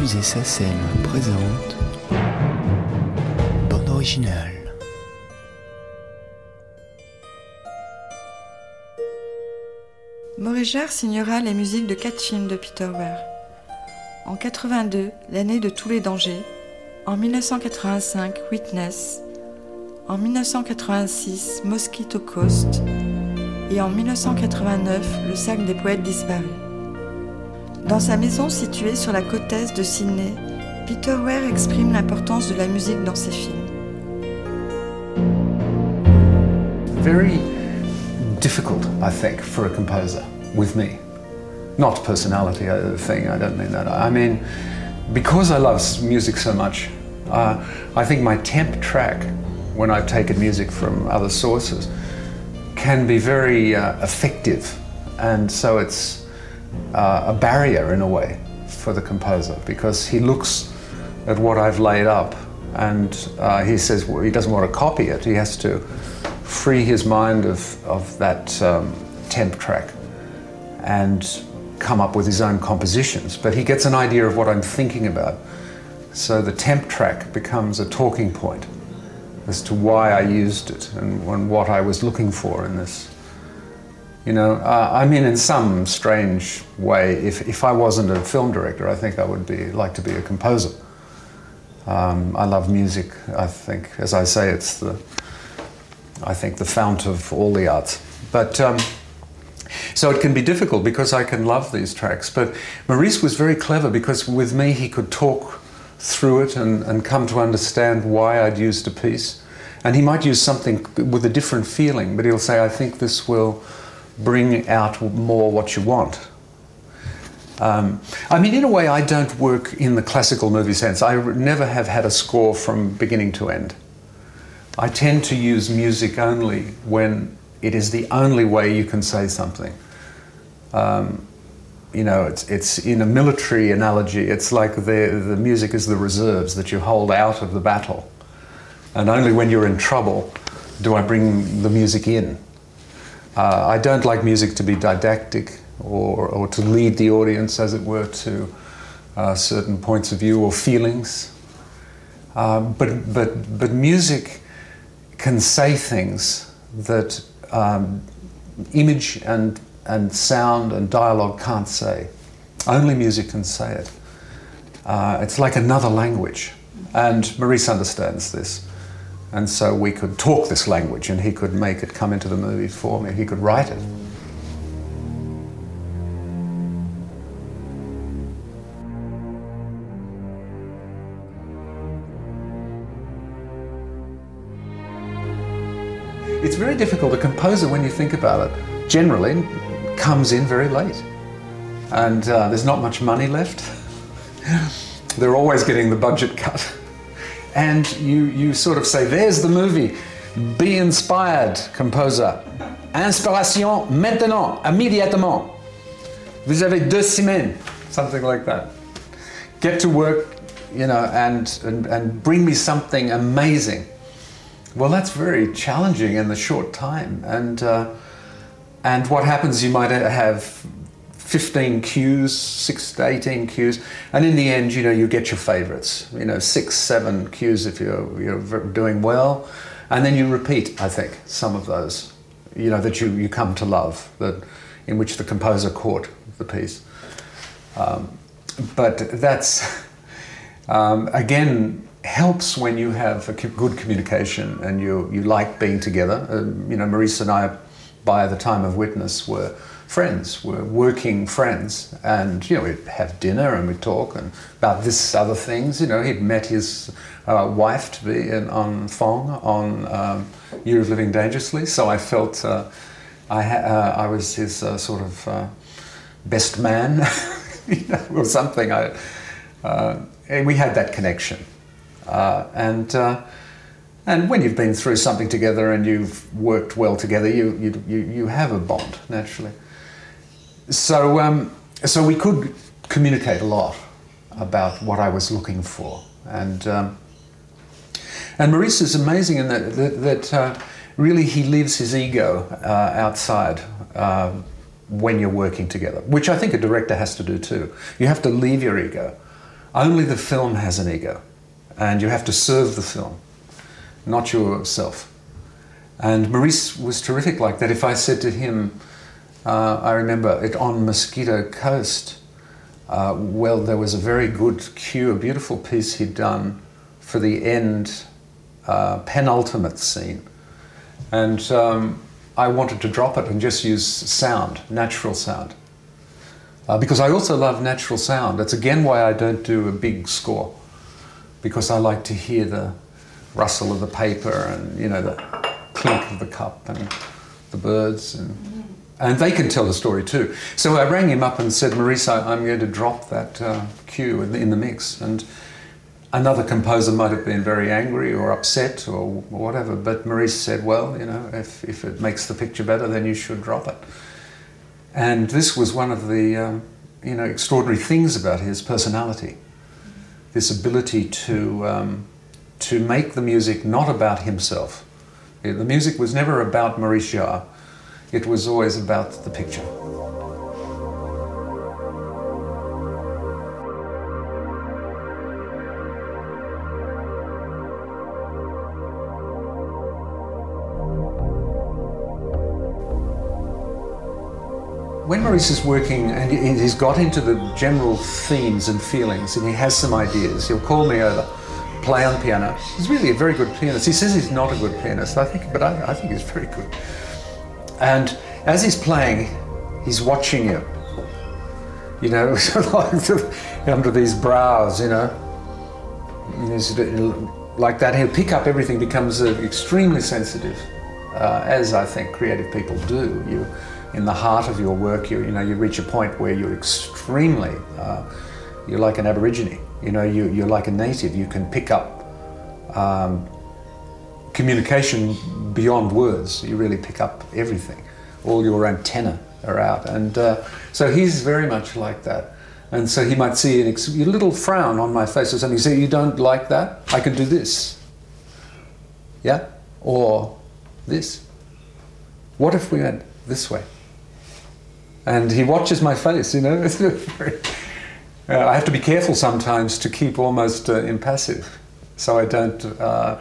Musée SACEM présente Bande originale. Morégard signera les musiques de quatre films de Peter Weir. En 82, l'année de tous les dangers. En 1985, Witness. En 1986, Mosquito Coast. Et en 1989, Le sac des poètes disparus. Dans sa maison située sur la côte de Sydney, Peter Weir exprime l'importance de la musique dans ses films. Very difficult, I think, for a composer with me. Not personality uh, thing, I don't mean that. I mean, because I love music so much, uh, I think my temp track, when I've taken music from other sources, can be very uh, effective. And so it's uh, a barrier in a way for the composer because he looks at what I've laid up and uh, he says well, he doesn't want to copy it. He has to free his mind of, of that um, temp track and come up with his own compositions. But he gets an idea of what I'm thinking about. So the temp track becomes a talking point as to why I used it and, and what I was looking for in this. You know, uh, I mean, in some strange way, if, if I wasn't a film director, I think I would be like to be a composer. Um, I love music. I think, as I say, it's the, I think, the fount of all the arts. But um, so it can be difficult because I can love these tracks. But Maurice was very clever because with me he could talk through it and, and come to understand why I'd used a piece. And he might use something with a different feeling, but he'll say, I think this will bring out more what you want. Um, I mean, in a way, I don't work in the classical movie sense. I never have had a score from beginning to end. I tend to use music only when it is the only way you can say something. Um, you know, it's, it's in a military analogy, it's like the, the music is the reserves that you hold out of the battle. And only when you're in trouble do I bring the music in. Uh, I don't like music to be didactic or, or to lead the audience, as it were, to uh, certain points of view or feelings. Uh, but, but, but music can say things that um, image and, and sound and dialogue can't say. Only music can say it. Uh, it's like another language. And Maurice understands this. And so we could talk this language and he could make it come into the movie for me. He could write it. It's very difficult. A composer, when you think about it, generally comes in very late. And uh, there's not much money left. They're always getting the budget cut. And you, you sort of say, there's the movie. Be inspired, composer. Inspiration maintenant, immédiatement. Vous avez deux semaines. Something like that. Get to work, you know, and, and, and bring me something amazing. Well, that's very challenging in the short time. And, uh, and what happens, you might have 15 cues, 6 to 18 cues, and in the end, you know, you get your favorites. You know, 6, 7 cues if you're, you're doing well. And then you repeat, I think, some of those, you know, that you, you come to love, that, in which the composer caught the piece. Um, but that's, um, again, helps when you have a good communication and you, you like being together. Uh, you know, Maurice and I, by the time of Witness, were friends, were working friends. And, you know, we'd have dinner and we'd talk and about this other things. You know, he'd met his uh, wife to be in, on Fong on um, Year of Living Dangerously. So I felt uh, I, ha- uh, I was his uh, sort of uh, best man you know, or something. I, and we had that connection. And and when you've been through something together and you've worked well together, you you you, you have a bond naturally. So um, so we could communicate a lot about what I was looking for, and um, and Maurice is amazing in that that, that uh, really he leaves his ego uh, outside. Um, when you're working together, which I think a director has to do too. You have to leave your ego only the film has an ego, and you have to serve the film, not yourself. And Maurice was terrific like that. If I said to him, uh, I remember it on Mosquito Coast, uh, well, there was a very good cue, a beautiful piece he'd done for the end uh, penultimate scene. And um, I wanted to drop it and just use sound, natural sound. Uh, because I also love natural sound. That's again why I don't do a big score, because I like to hear the rustle of the paper and you know the clink of the cup and the birds and and they can tell the story too. So I rang him up and said, Maurice, I'm going to drop that uh, cue in the, in the mix. And another composer might have been very angry or upset or whatever, but Maurice said, well, you know, if, if it makes the picture better, then you should drop it. And this was one of the, um, you know, extraordinary things about his personality. This ability to, um, to make the music not about himself. The music was never about Maurice Jarre it was always about the picture. when Maurice is working and he's got into the general themes and feelings and he has some ideas, he'll call me over, play on piano. He's really a very good pianist. He says he's not a good pianist, I think, but I, I think he's very good. And as he's playing, he's watching you. You know, under these brows, you know. Like that, he'll pick up everything, becomes extremely sensitive, uh, as I think creative people do. You, in the heart of your work, you, you know, you reach a point where you're extremely, uh, you're like an Aborigine. You know, you, you're like a native. You can pick up um, communication beyond words. You really pick up everything. All your antenna are out. And uh, so he's very much like that. And so he might see ex- a little frown on my face or something. Say, You don't like that? I can do this. Yeah? Or this. What if we went this way? And he watches my face, you know. uh, I have to be careful sometimes to keep almost uh, impassive so I don't uh,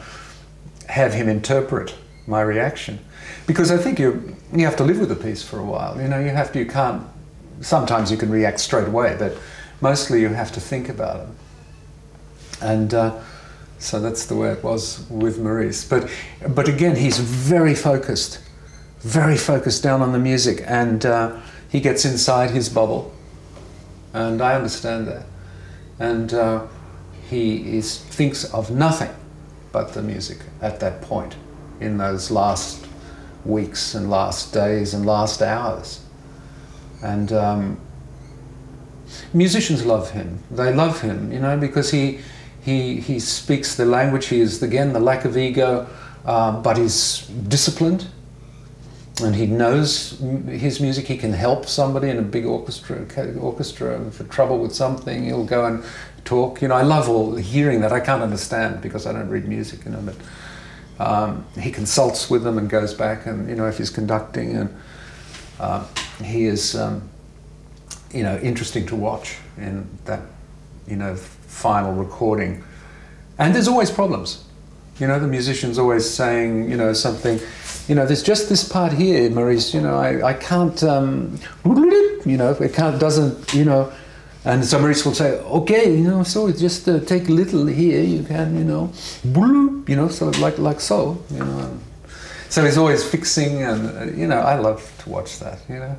have him interpret my reaction. Because I think you you have to live with the piece for a while. You know, you have to, you can't, sometimes you can react straight away, but mostly you have to think about it. And uh, so that's the way it was with Maurice. But, but again, he's very focused, very focused down on the music, and uh, he gets inside his bubble. And I understand that. And uh, he is, thinks of nothing but the music at that point in those last weeks and last days and last hours. And um, musicians love him. They love him, you know, because he, he, he speaks the language. He is, again, the lack of ego, uh, but he's disciplined. And he knows his music. He can help somebody in a big orchestra, orchestra for trouble with something. He'll go and talk. You know, I love all hearing that. I can't understand because I don't read music, you know, but um, he consults with them and goes back, and you know if he's conducting, and uh, he is um, you know interesting to watch in that you know final recording. And there's always problems. You know, the musician's always saying, you know, something, you know, there's just this part here, Maurice, you know, I, I can't, um, you know, it can't, doesn't, you know, and somebody will say, okay, you know, so just uh, take a little here, you can, you know, you know, so like like so, you know. So he's always fixing, and uh, you know, I love to watch that, you know.